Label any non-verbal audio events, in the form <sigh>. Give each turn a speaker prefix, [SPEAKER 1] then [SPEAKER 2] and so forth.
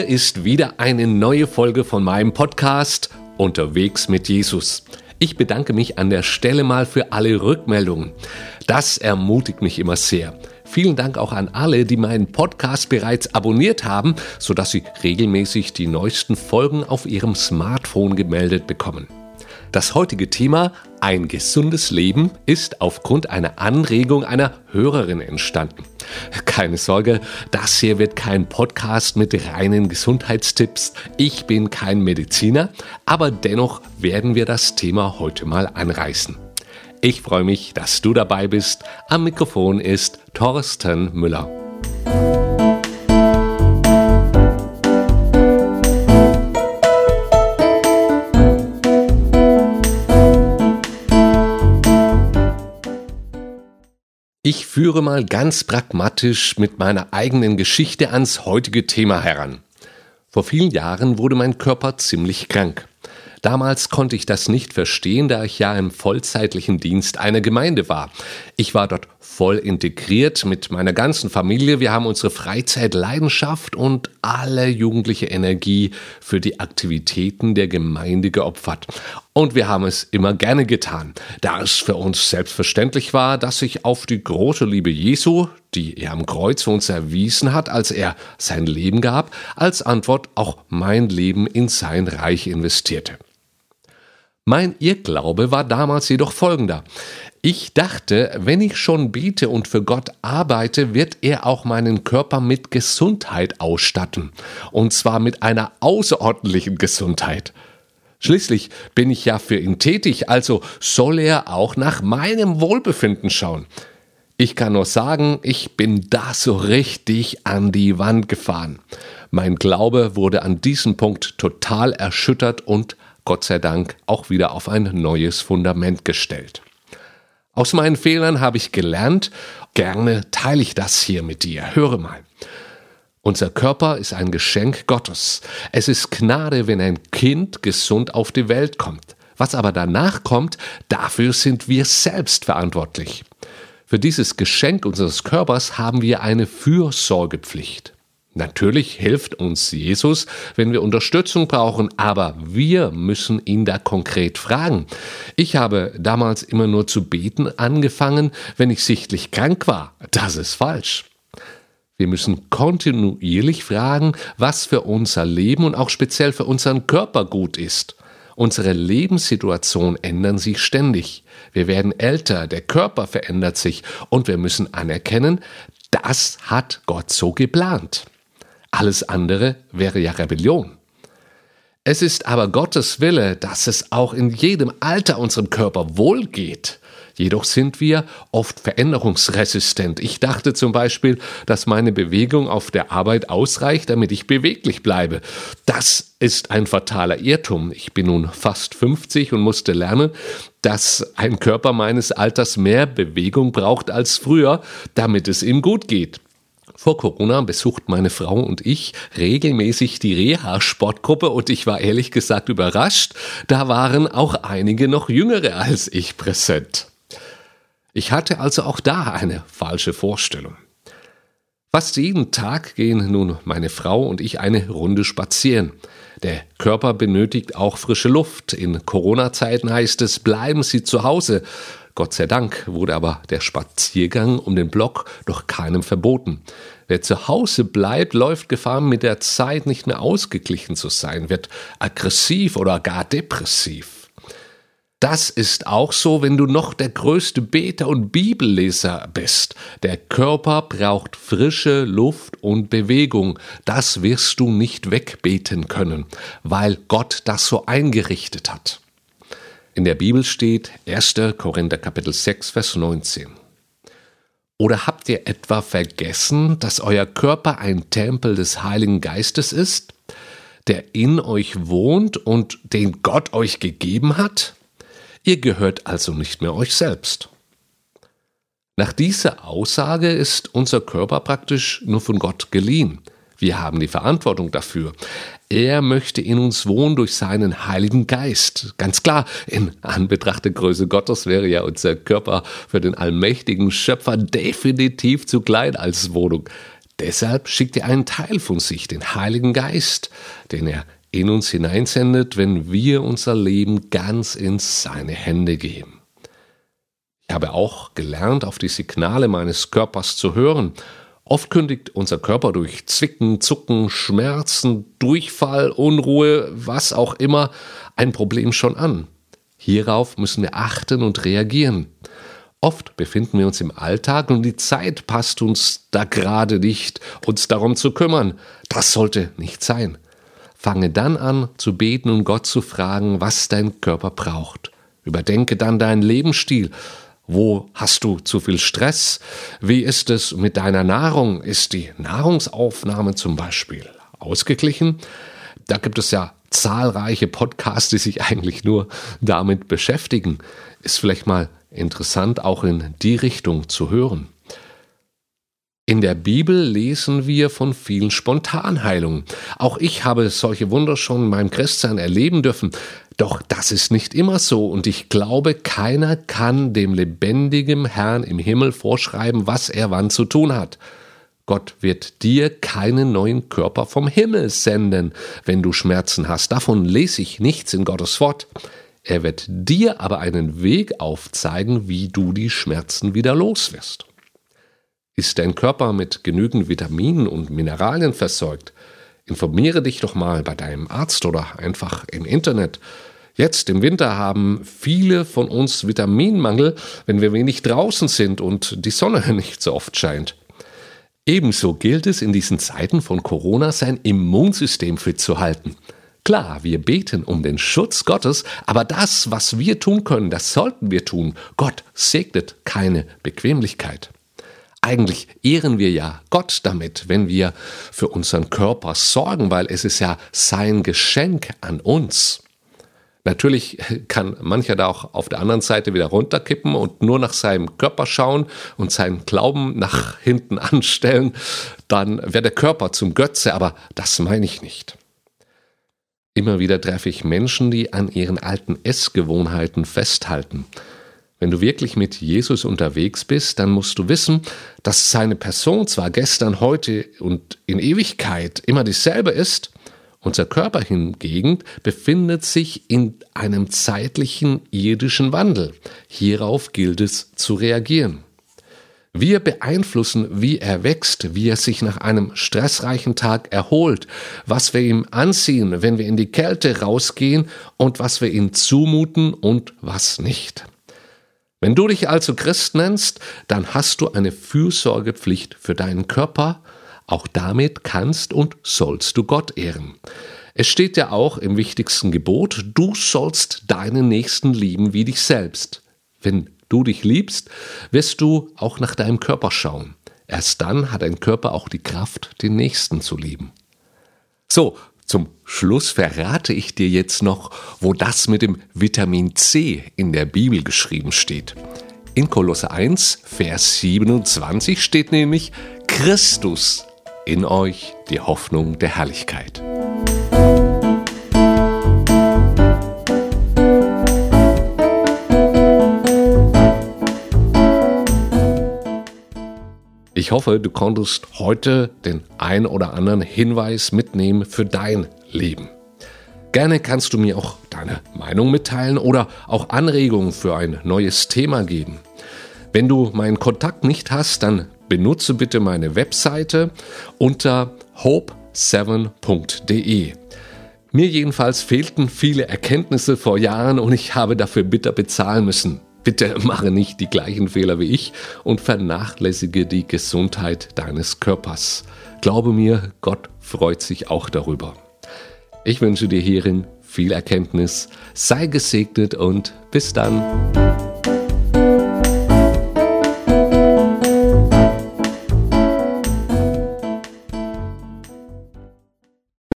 [SPEAKER 1] Hier ist wieder eine neue Folge von meinem Podcast Unterwegs mit Jesus. Ich bedanke mich an der Stelle mal für alle Rückmeldungen. Das ermutigt mich immer sehr. Vielen Dank auch an alle, die meinen Podcast bereits abonniert haben, sodass sie regelmäßig die neuesten Folgen auf ihrem Smartphone gemeldet bekommen. Das heutige Thema Ein gesundes Leben ist aufgrund einer Anregung einer Hörerin entstanden. Keine Sorge, das hier wird kein Podcast mit reinen Gesundheitstipps. Ich bin kein Mediziner, aber dennoch werden wir das Thema heute mal anreißen. Ich freue mich, dass du dabei bist. Am Mikrofon ist Thorsten Müller. Ich führe mal ganz pragmatisch mit meiner eigenen Geschichte ans heutige Thema heran. Vor vielen Jahren wurde mein Körper ziemlich krank. Damals konnte ich das nicht verstehen, da ich ja im vollzeitlichen Dienst einer Gemeinde war. Ich war dort voll integriert mit meiner ganzen Familie. Wir haben unsere Freizeit, Leidenschaft und alle jugendliche Energie für die Aktivitäten der Gemeinde geopfert. Und wir haben es immer gerne getan, da es für uns selbstverständlich war, dass sich auf die große Liebe Jesu, die er am Kreuz für uns erwiesen hat, als er sein Leben gab, als Antwort auch mein Leben in sein Reich investierte. Mein Irrglaube war damals jedoch folgender. Ich dachte, wenn ich schon bete und für Gott arbeite, wird er auch meinen Körper mit Gesundheit ausstatten. Und zwar mit einer außerordentlichen Gesundheit. Schließlich bin ich ja für ihn tätig, also soll er auch nach meinem Wohlbefinden schauen. Ich kann nur sagen, ich bin da so richtig an die Wand gefahren. Mein Glaube wurde an diesem Punkt total erschüttert und Gott sei Dank auch wieder auf ein neues Fundament gestellt. Aus meinen Fehlern habe ich gelernt, gerne teile ich das hier mit dir. Höre mal. Unser Körper ist ein Geschenk Gottes. Es ist Gnade, wenn ein Kind gesund auf die Welt kommt. Was aber danach kommt, dafür sind wir selbst verantwortlich. Für dieses Geschenk unseres Körpers haben wir eine Fürsorgepflicht. Natürlich hilft uns Jesus, wenn wir Unterstützung brauchen, aber wir müssen ihn da konkret fragen. Ich habe damals immer nur zu beten angefangen, wenn ich sichtlich krank war. Das ist falsch. Wir müssen kontinuierlich fragen, was für unser Leben und auch speziell für unseren Körper gut ist. Unsere Lebenssituation ändern sich ständig. Wir werden älter, der Körper verändert sich und wir müssen anerkennen, das hat Gott so geplant. Alles andere wäre ja Rebellion. Es ist aber Gottes Wille, dass es auch in jedem Alter unserem Körper wohlgeht. Jedoch sind wir oft veränderungsresistent. Ich dachte zum Beispiel, dass meine Bewegung auf der Arbeit ausreicht, damit ich beweglich bleibe. Das ist ein fataler Irrtum. Ich bin nun fast 50 und musste lernen, dass ein Körper meines Alters mehr Bewegung braucht als früher, damit es ihm gut geht. Vor Corona besucht meine Frau und ich regelmäßig die Reha-Sportgruppe und ich war ehrlich gesagt überrascht, da waren auch einige noch jüngere als ich präsent. Ich hatte also auch da eine falsche Vorstellung. Fast jeden Tag gehen nun meine Frau und ich eine Runde spazieren. Der Körper benötigt auch frische Luft. In Corona-Zeiten heißt es, bleiben Sie zu Hause. Gott sei Dank wurde aber der Spaziergang um den Block doch keinem verboten. Wer zu Hause bleibt, läuft Gefahr, mit der Zeit nicht mehr ausgeglichen zu sein, wird aggressiv oder gar depressiv. Das ist auch so, wenn du noch der größte Beter und Bibelleser bist. Der Körper braucht frische Luft und Bewegung. Das wirst du nicht wegbeten können, weil Gott das so eingerichtet hat. In der Bibel steht 1. Korinther Kapitel 6, Vers 19. Oder habt ihr etwa vergessen, dass euer Körper ein Tempel des Heiligen Geistes ist, der in euch wohnt und den Gott euch gegeben hat? Ihr gehört also nicht mehr euch selbst. Nach dieser Aussage ist unser Körper praktisch nur von Gott geliehen. Wir haben die Verantwortung dafür. Er möchte in uns wohnen durch seinen Heiligen Geist. Ganz klar, in Anbetracht der Größe Gottes wäre ja unser Körper für den allmächtigen Schöpfer definitiv zu klein als Wohnung. Deshalb schickt er einen Teil von sich, den Heiligen Geist, den er in uns hineinsendet, wenn wir unser Leben ganz in seine Hände geben. Ich habe auch gelernt, auf die Signale meines Körpers zu hören. Oft kündigt unser Körper durch Zwicken, Zucken, Schmerzen, Durchfall, Unruhe, was auch immer, ein Problem schon an. Hierauf müssen wir achten und reagieren. Oft befinden wir uns im Alltag und die Zeit passt uns da gerade nicht, uns darum zu kümmern. Das sollte nicht sein. Fange dann an zu beten und Gott zu fragen, was dein Körper braucht. Überdenke dann deinen Lebensstil. Wo hast du zu viel Stress? Wie ist es mit deiner Nahrung? Ist die Nahrungsaufnahme zum Beispiel ausgeglichen? Da gibt es ja zahlreiche Podcasts, die sich eigentlich nur damit beschäftigen. Ist vielleicht mal interessant, auch in die Richtung zu hören. In der Bibel lesen wir von vielen Spontanheilungen. Auch ich habe solche Wunder schon in meinem Christsein erleben dürfen. Doch das ist nicht immer so und ich glaube, keiner kann dem lebendigen Herrn im Himmel vorschreiben, was er wann zu tun hat. Gott wird dir keinen neuen Körper vom Himmel senden, wenn du Schmerzen hast. Davon lese ich nichts in Gottes Wort. Er wird dir aber einen Weg aufzeigen, wie du die Schmerzen wieder los wirst. Ist dein Körper mit genügend Vitaminen und Mineralien versorgt? Informiere dich doch mal bei deinem Arzt oder einfach im Internet. Jetzt im Winter haben viele von uns Vitaminmangel, wenn wir wenig draußen sind und die Sonne <laughs> nicht so oft scheint. Ebenso gilt es in diesen Zeiten von Corona, sein Immunsystem fit zu halten. Klar, wir beten um den Schutz Gottes, aber das, was wir tun können, das sollten wir tun. Gott segnet keine Bequemlichkeit. Eigentlich ehren wir ja Gott damit, wenn wir für unseren Körper sorgen, weil es ist ja sein Geschenk an uns. Natürlich kann mancher da auch auf der anderen Seite wieder runterkippen und nur nach seinem Körper schauen und seinen Glauben nach hinten <laughs> anstellen, dann wäre der Körper zum Götze, aber das meine ich nicht. Immer wieder treffe ich Menschen, die an ihren alten Essgewohnheiten festhalten. Wenn du wirklich mit Jesus unterwegs bist, dann musst du wissen, dass seine Person zwar gestern, heute und in Ewigkeit immer dieselbe ist, unser Körper hingegen befindet sich in einem zeitlichen irdischen Wandel. Hierauf gilt es zu reagieren. Wir beeinflussen, wie er wächst, wie er sich nach einem stressreichen Tag erholt, was wir ihm anziehen, wenn wir in die Kälte rausgehen und was wir ihm zumuten und was nicht. Wenn du dich also Christ nennst, dann hast du eine Fürsorgepflicht für deinen Körper, auch damit kannst und sollst du Gott ehren. Es steht ja auch im wichtigsten Gebot, du sollst deinen Nächsten lieben wie dich selbst. Wenn du dich liebst, wirst du auch nach deinem Körper schauen. Erst dann hat dein Körper auch die Kraft, den Nächsten zu lieben. So, zum Schluss verrate ich dir jetzt noch, wo das mit dem Vitamin C in der Bibel geschrieben steht. In Kolosse 1, Vers 27 steht nämlich, Christus in euch die Hoffnung der Herrlichkeit. Ich hoffe, du konntest heute den ein oder anderen Hinweis mitnehmen für dein Leben. Gerne kannst du mir auch deine Meinung mitteilen oder auch Anregungen für ein neues Thema geben. Wenn du meinen Kontakt nicht hast, dann benutze bitte meine Webseite unter hope7.de. Mir jedenfalls fehlten viele Erkenntnisse vor Jahren und ich habe dafür bitter bezahlen müssen. Bitte <laughs> mache nicht die gleichen Fehler wie ich und vernachlässige die Gesundheit deines Körpers. Glaube mir, Gott freut sich auch darüber. Ich wünsche dir hierin viel Erkenntnis, sei gesegnet und bis dann.